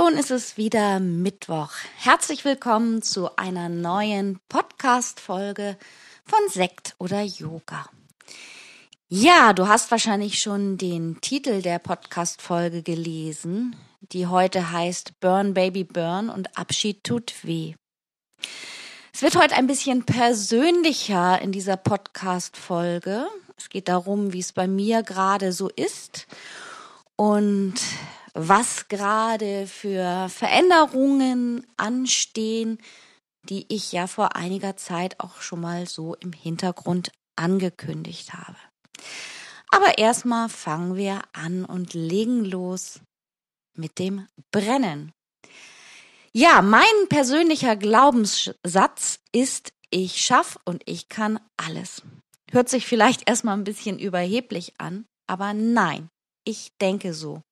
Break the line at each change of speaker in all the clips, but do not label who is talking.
Schon ist es wieder Mittwoch. Herzlich willkommen zu einer neuen Podcast-Folge von Sekt oder Yoga. Ja, du hast wahrscheinlich schon den Titel der Podcast-Folge gelesen, die heute heißt Burn Baby Burn und Abschied tut weh. Es wird heute ein bisschen persönlicher in dieser Podcast-Folge. Es geht darum, wie es bei mir gerade so ist und was gerade für Veränderungen anstehen, die ich ja vor einiger Zeit auch schon mal so im Hintergrund angekündigt habe. Aber erstmal fangen wir an und legen los mit dem Brennen. Ja, mein persönlicher Glaubenssatz ist, ich schaff und ich kann alles. Hört sich vielleicht erstmal ein bisschen überheblich an, aber nein, ich denke so.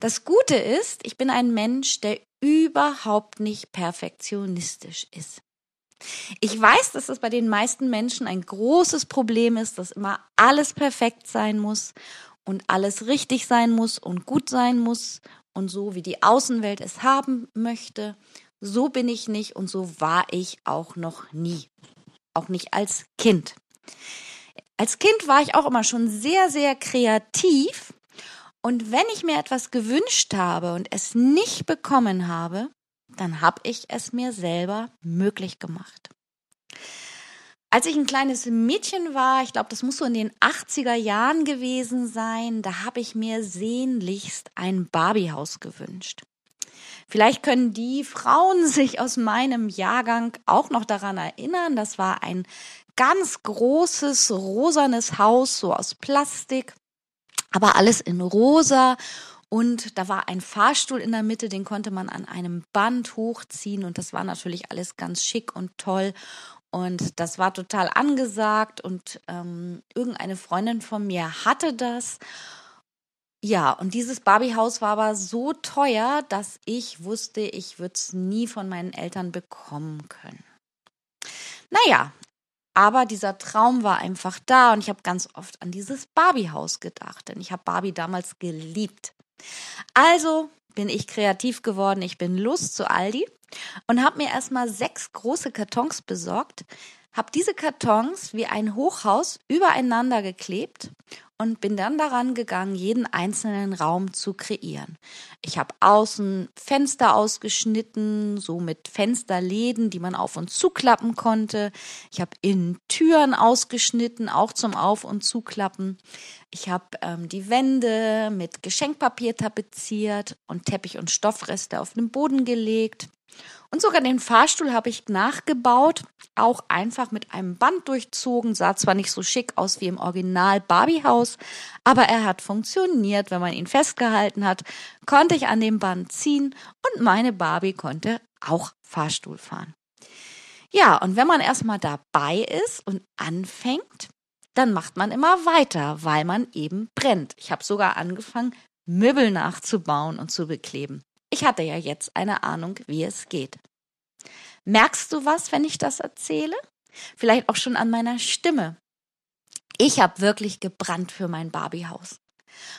Das Gute ist, ich bin ein Mensch, der überhaupt nicht perfektionistisch ist. Ich weiß, dass es bei den meisten Menschen ein großes Problem ist, dass immer alles perfekt sein muss und alles richtig sein muss und gut sein muss und so wie die Außenwelt es haben möchte. So bin ich nicht und so war ich auch noch nie. Auch nicht als Kind. Als Kind war ich auch immer schon sehr, sehr kreativ und wenn ich mir etwas gewünscht habe und es nicht bekommen habe, dann habe ich es mir selber möglich gemacht. Als ich ein kleines Mädchen war, ich glaube, das muss so in den 80er Jahren gewesen sein, da habe ich mir sehnlichst ein Barbiehaus gewünscht. Vielleicht können die Frauen sich aus meinem Jahrgang auch noch daran erinnern. Das war ein ganz großes rosanes Haus, so aus Plastik aber alles in rosa und da war ein Fahrstuhl in der Mitte, den konnte man an einem Band hochziehen und das war natürlich alles ganz schick und toll. Und das war total angesagt und ähm, irgendeine Freundin von mir hatte das. Ja, und dieses Barbiehaus war aber so teuer, dass ich wusste, ich würde es nie von meinen Eltern bekommen können. Naja, aber dieser Traum war einfach da und ich habe ganz oft an dieses Barbie-Haus gedacht, denn ich habe Barbie damals geliebt. Also bin ich kreativ geworden. Ich bin los zu Aldi und habe mir erstmal sechs große Kartons besorgt, habe diese Kartons wie ein Hochhaus übereinander geklebt und bin dann daran gegangen, jeden einzelnen Raum zu kreieren. Ich habe außen Fenster ausgeschnitten, so mit Fensterläden, die man auf und zuklappen konnte. Ich habe innen Türen ausgeschnitten, auch zum Auf- und Zuklappen. Ich habe ähm, die Wände mit Geschenkpapier tapeziert und Teppich und Stoffreste auf den Boden gelegt. Und sogar den Fahrstuhl habe ich nachgebaut, auch einfach mit einem Band durchzogen, sah zwar nicht so schick aus wie im Original Barbie-Haus, aber er hat funktioniert. Wenn man ihn festgehalten hat, konnte ich an dem Band ziehen und meine Barbie konnte auch Fahrstuhl fahren. Ja, und wenn man erstmal dabei ist und anfängt, dann macht man immer weiter, weil man eben brennt. Ich habe sogar angefangen, Möbel nachzubauen und zu bekleben. Ich hatte ja jetzt eine Ahnung, wie es geht. Merkst du was, wenn ich das erzähle? Vielleicht auch schon an meiner Stimme. Ich habe wirklich gebrannt für mein Barbiehaus.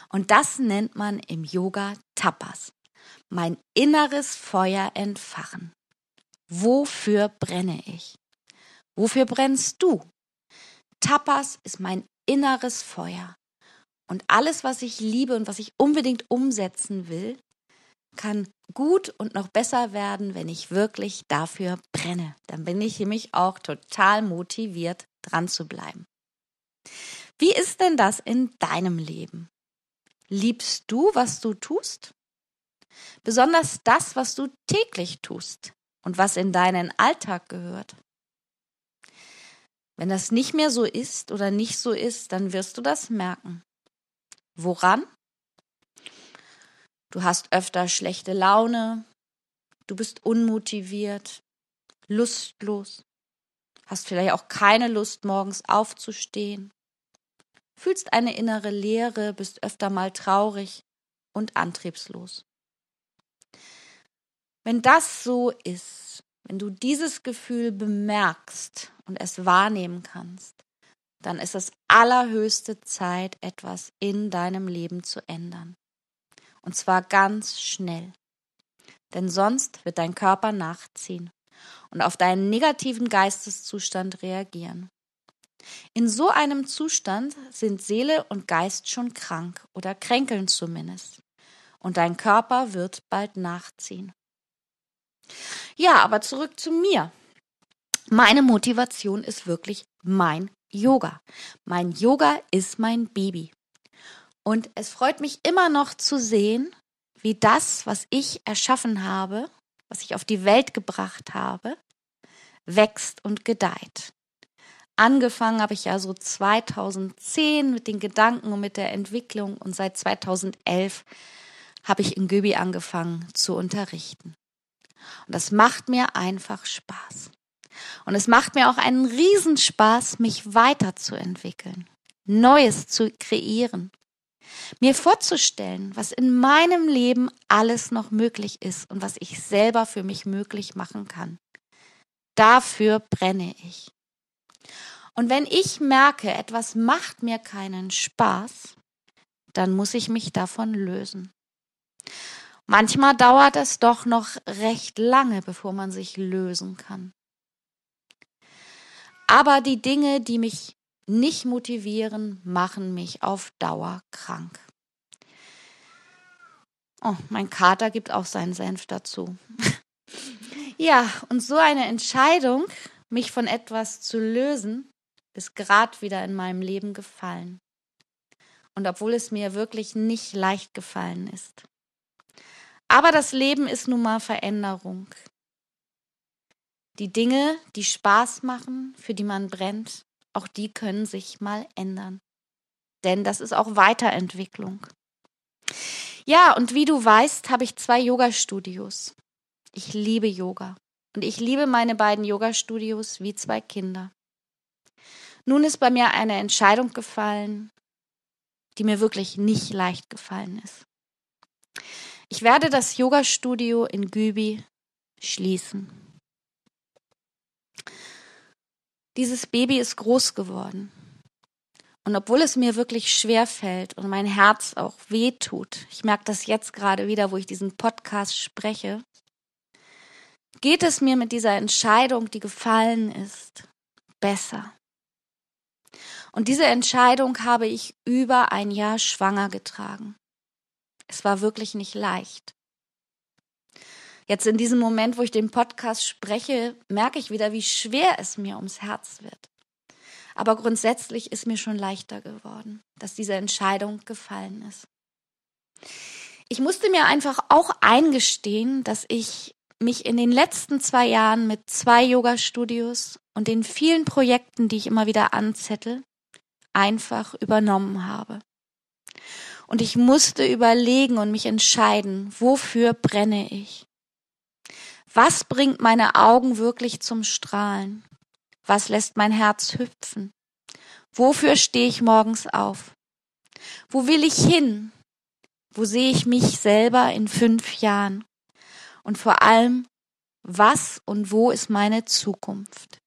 Und das nennt man im Yoga Tapas. Mein inneres Feuer entfachen. Wofür brenne ich? Wofür brennst du? Tapas ist mein inneres Feuer. Und alles, was ich liebe und was ich unbedingt umsetzen will, kann gut und noch besser werden, wenn ich wirklich dafür brenne. Dann bin ich nämlich auch total motiviert, dran zu bleiben. Wie ist denn das in deinem Leben? Liebst du, was du tust? Besonders das, was du täglich tust und was in deinen Alltag gehört. Wenn das nicht mehr so ist oder nicht so ist, dann wirst du das merken. Woran? Du hast öfter schlechte Laune, du bist unmotiviert, lustlos, hast vielleicht auch keine Lust, morgens aufzustehen, fühlst eine innere Leere, bist öfter mal traurig und antriebslos. Wenn das so ist, wenn du dieses Gefühl bemerkst und es wahrnehmen kannst, dann ist es allerhöchste Zeit, etwas in deinem Leben zu ändern. Und zwar ganz schnell. Denn sonst wird dein Körper nachziehen und auf deinen negativen Geisteszustand reagieren. In so einem Zustand sind Seele und Geist schon krank oder kränkeln zumindest. Und dein Körper wird bald nachziehen. Ja, aber zurück zu mir. Meine Motivation ist wirklich mein Yoga. Mein Yoga ist mein Baby. Und es freut mich immer noch zu sehen, wie das, was ich erschaffen habe, was ich auf die Welt gebracht habe, wächst und gedeiht. Angefangen habe ich ja so 2010 mit den Gedanken und mit der Entwicklung und seit 2011 habe ich in Göbi angefangen zu unterrichten. Und das macht mir einfach Spaß. Und es macht mir auch einen Riesenspaß, mich weiterzuentwickeln, Neues zu kreieren, mir vorzustellen, was in meinem Leben alles noch möglich ist und was ich selber für mich möglich machen kann. Dafür brenne ich. Und wenn ich merke, etwas macht mir keinen Spaß, dann muss ich mich davon lösen. Manchmal dauert es doch noch recht lange, bevor man sich lösen kann. Aber die Dinge, die mich nicht motivieren, machen mich auf Dauer krank. Oh, mein Kater gibt auch seinen Senf dazu. ja, und so eine Entscheidung, mich von etwas zu lösen, ist gerade wieder in meinem Leben gefallen. Und obwohl es mir wirklich nicht leicht gefallen ist. Aber das Leben ist nun mal Veränderung. Die Dinge, die Spaß machen, für die man brennt, auch die können sich mal ändern. Denn das ist auch Weiterentwicklung. Ja, und wie du weißt, habe ich zwei Yoga-Studios. Ich liebe Yoga. Und ich liebe meine beiden Yoga-Studios wie zwei Kinder. Nun ist bei mir eine Entscheidung gefallen, die mir wirklich nicht leicht gefallen ist. Ich werde das Yoga-Studio in Gübi schließen. Dieses Baby ist groß geworden. Und obwohl es mir wirklich schwer fällt und mein Herz auch weh tut, ich merke das jetzt gerade wieder, wo ich diesen Podcast spreche, geht es mir mit dieser Entscheidung, die gefallen ist, besser. Und diese Entscheidung habe ich über ein Jahr schwanger getragen. Es war wirklich nicht leicht. Jetzt in diesem Moment, wo ich den Podcast spreche, merke ich wieder, wie schwer es mir ums Herz wird. Aber grundsätzlich ist mir schon leichter geworden, dass diese Entscheidung gefallen ist. Ich musste mir einfach auch eingestehen, dass ich mich in den letzten zwei Jahren mit zwei Yoga-Studios und den vielen Projekten, die ich immer wieder anzettel, einfach übernommen habe. Und ich musste überlegen und mich entscheiden, wofür brenne ich? Was bringt meine Augen wirklich zum Strahlen? Was lässt mein Herz hüpfen? Wofür stehe ich morgens auf? Wo will ich hin? Wo sehe ich mich selber in fünf Jahren? Und vor allem, was und wo ist meine Zukunft?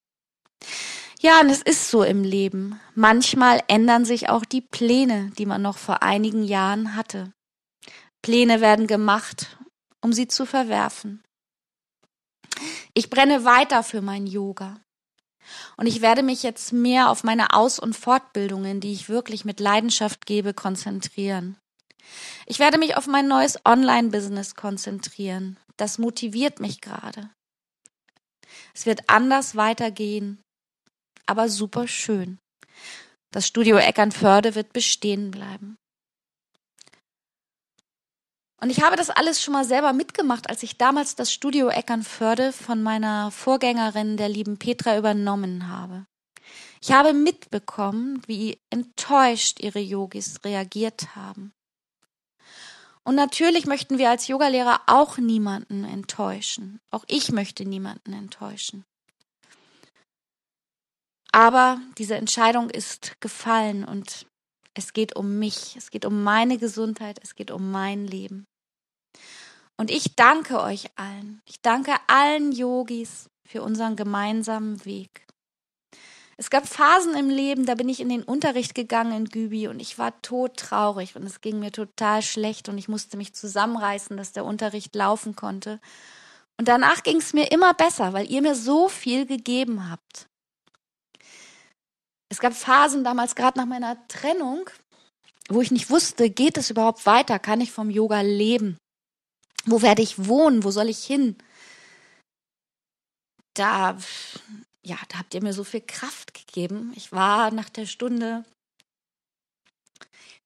Ja, und es ist so im Leben. Manchmal ändern sich auch die Pläne, die man noch vor einigen Jahren hatte. Pläne werden gemacht, um sie zu verwerfen. Ich brenne weiter für mein Yoga. Und ich werde mich jetzt mehr auf meine Aus- und Fortbildungen, die ich wirklich mit Leidenschaft gebe, konzentrieren. Ich werde mich auf mein neues Online-Business konzentrieren. Das motiviert mich gerade. Es wird anders weitergehen, aber super schön. Das Studio Eckernförde wird bestehen bleiben. Und ich habe das alles schon mal selber mitgemacht, als ich damals das Studio Eckernförde von meiner Vorgängerin, der lieben Petra, übernommen habe. Ich habe mitbekommen, wie enttäuscht ihre Yogis reagiert haben. Und natürlich möchten wir als Yogalehrer auch niemanden enttäuschen. Auch ich möchte niemanden enttäuschen. Aber diese Entscheidung ist gefallen und es geht um mich, es geht um meine Gesundheit, es geht um mein Leben. Und ich danke euch allen. Ich danke allen Yogis für unseren gemeinsamen Weg. Es gab Phasen im Leben, da bin ich in den Unterricht gegangen in Gübi und ich war todtraurig und es ging mir total schlecht und ich musste mich zusammenreißen, dass der Unterricht laufen konnte. Und danach ging es mir immer besser, weil ihr mir so viel gegeben habt. Es gab Phasen damals, gerade nach meiner Trennung, wo ich nicht wusste, geht es überhaupt weiter? Kann ich vom Yoga leben? Wo werde ich wohnen? Wo soll ich hin? Da ja, da habt ihr mir so viel Kraft gegeben. Ich war nach der Stunde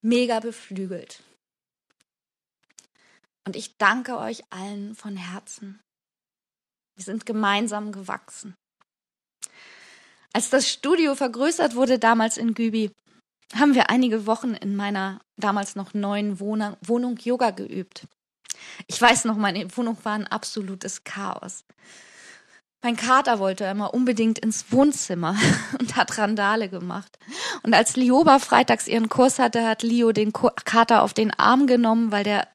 mega beflügelt. Und ich danke euch allen von Herzen. Wir sind gemeinsam gewachsen. Als das Studio vergrößert wurde damals in Gübi, haben wir einige Wochen in meiner damals noch neuen Wohnung, Wohnung Yoga geübt. Ich weiß noch, meine Wohnung war ein absolutes Chaos. Mein Kater wollte immer unbedingt ins Wohnzimmer und hat Randale gemacht. Und als Lioba freitags ihren Kurs hatte, hat Leo den Kater auf den Arm genommen, weil der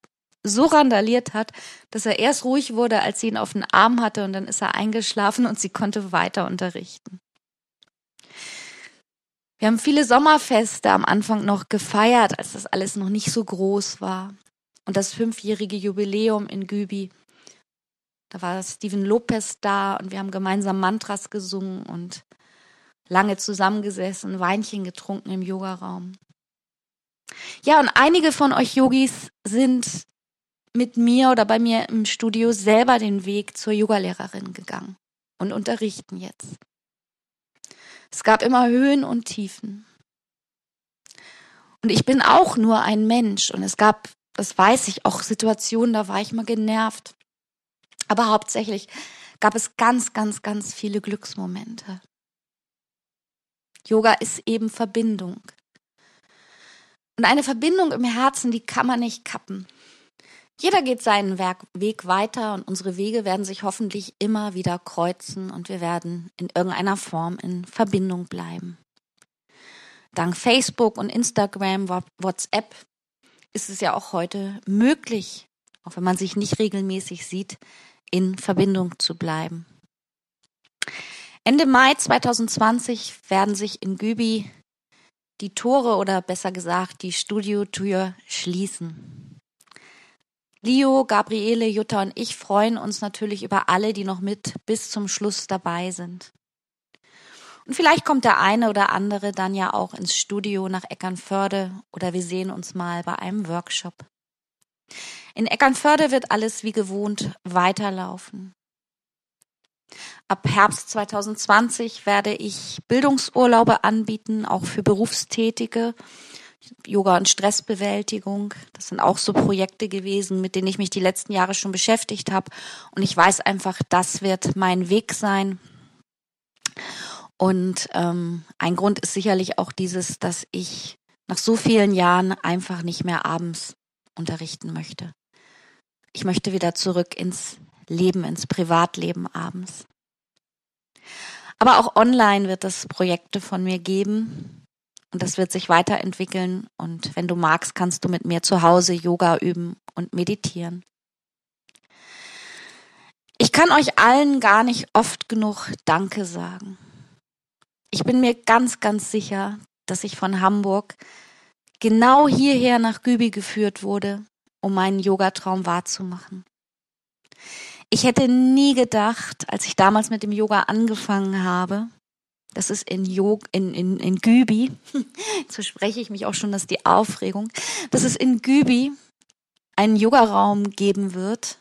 so randaliert hat, dass er erst ruhig wurde, als sie ihn auf den Arm hatte und dann ist er eingeschlafen und sie konnte weiter unterrichten. Wir haben viele Sommerfeste am Anfang noch gefeiert, als das alles noch nicht so groß war. Und das fünfjährige Jubiläum in Gübi da war Steven Lopez da und wir haben gemeinsam Mantras gesungen und lange zusammengesessen, Weinchen getrunken im Yogaraum. Ja, und einige von euch Yogis sind mit mir oder bei mir im Studio selber den Weg zur Yogalehrerin gegangen und unterrichten jetzt. Es gab immer Höhen und Tiefen. Und ich bin auch nur ein Mensch und es gab, das weiß ich, auch Situationen, da war ich mal genervt. Aber hauptsächlich gab es ganz, ganz, ganz viele Glücksmomente. Yoga ist eben Verbindung. Und eine Verbindung im Herzen, die kann man nicht kappen. Jeder geht seinen Weg weiter und unsere Wege werden sich hoffentlich immer wieder kreuzen und wir werden in irgendeiner Form in Verbindung bleiben. Dank Facebook und Instagram, WhatsApp ist es ja auch heute möglich, auch wenn man sich nicht regelmäßig sieht, in Verbindung zu bleiben. Ende Mai 2020 werden sich in Gübi die Tore oder besser gesagt die Studiotür schließen. Leo, Gabriele, Jutta und ich freuen uns natürlich über alle, die noch mit bis zum Schluss dabei sind. Und vielleicht kommt der eine oder andere dann ja auch ins Studio nach Eckernförde oder wir sehen uns mal bei einem Workshop. In Eckernförde wird alles wie gewohnt weiterlaufen. Ab Herbst 2020 werde ich Bildungsurlaube anbieten, auch für Berufstätige. Yoga und Stressbewältigung. Das sind auch so Projekte gewesen, mit denen ich mich die letzten Jahre schon beschäftigt habe. Und ich weiß einfach, das wird mein Weg sein. Und ähm, ein Grund ist sicherlich auch dieses, dass ich nach so vielen Jahren einfach nicht mehr abends unterrichten möchte. Ich möchte wieder zurück ins Leben, ins Privatleben abends. Aber auch online wird es Projekte von mir geben und das wird sich weiterentwickeln und wenn du magst, kannst du mit mir zu Hause Yoga üben und meditieren. Ich kann euch allen gar nicht oft genug Danke sagen. Ich bin mir ganz, ganz sicher, dass ich von Hamburg genau hierher nach Gübi geführt wurde, um meinen Yogatraum wahrzumachen. Ich hätte nie gedacht, als ich damals mit dem Yoga angefangen habe, das ist in, Yoga, in, in, in Gübi, so spreche ich mich auch schon, dass die Aufregung, dass es in Gübi einen Yogaraum geben wird,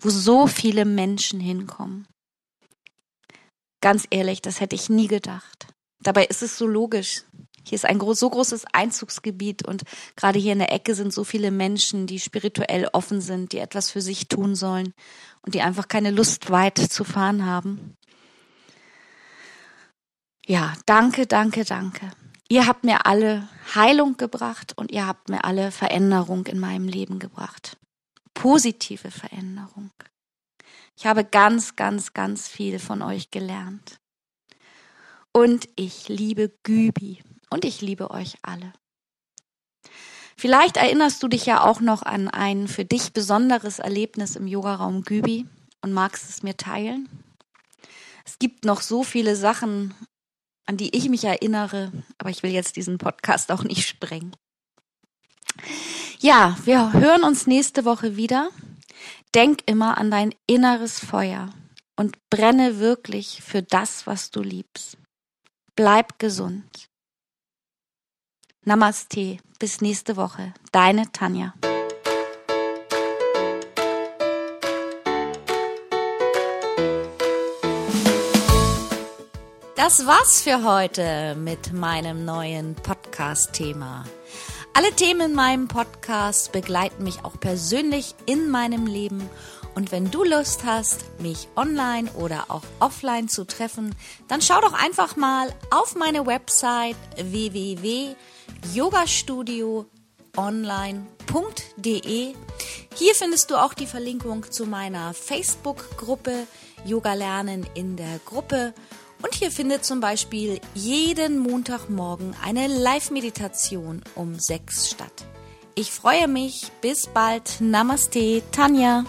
wo so viele Menschen hinkommen. Ganz ehrlich, das hätte ich nie gedacht. Dabei ist es so logisch. Hier ist ein so großes Einzugsgebiet und gerade hier in der Ecke sind so viele Menschen, die spirituell offen sind, die etwas für sich tun sollen und die einfach keine Lust weit zu fahren haben. Ja, danke, danke, danke. Ihr habt mir alle Heilung gebracht und ihr habt mir alle Veränderung in meinem Leben gebracht. Positive Veränderung. Ich habe ganz, ganz, ganz viel von euch gelernt. Und ich liebe Gübi und ich liebe euch alle. Vielleicht erinnerst du dich ja auch noch an ein für dich besonderes Erlebnis im Yogaraum Gübi und magst es mir teilen. Es gibt noch so viele Sachen, an die ich mich erinnere, aber ich will jetzt diesen Podcast auch nicht sprengen. Ja, wir hören uns nächste Woche wieder. Denk immer an dein inneres Feuer und brenne wirklich für das, was du liebst. Bleib gesund. Namaste. Bis nächste Woche. Deine Tanja. Das war's für heute mit meinem neuen Podcast-Thema. Alle Themen in meinem Podcast begleiten mich auch persönlich in meinem Leben. Und wenn du Lust hast, mich online oder auch offline zu treffen, dann schau doch einfach mal auf meine Website www.yogastudioonline.de. Hier findest du auch die Verlinkung zu meiner Facebook-Gruppe Yoga lernen in der Gruppe und hier findet zum Beispiel jeden Montagmorgen eine Live-Meditation um sechs statt. Ich freue mich. Bis bald. Namaste, Tanja.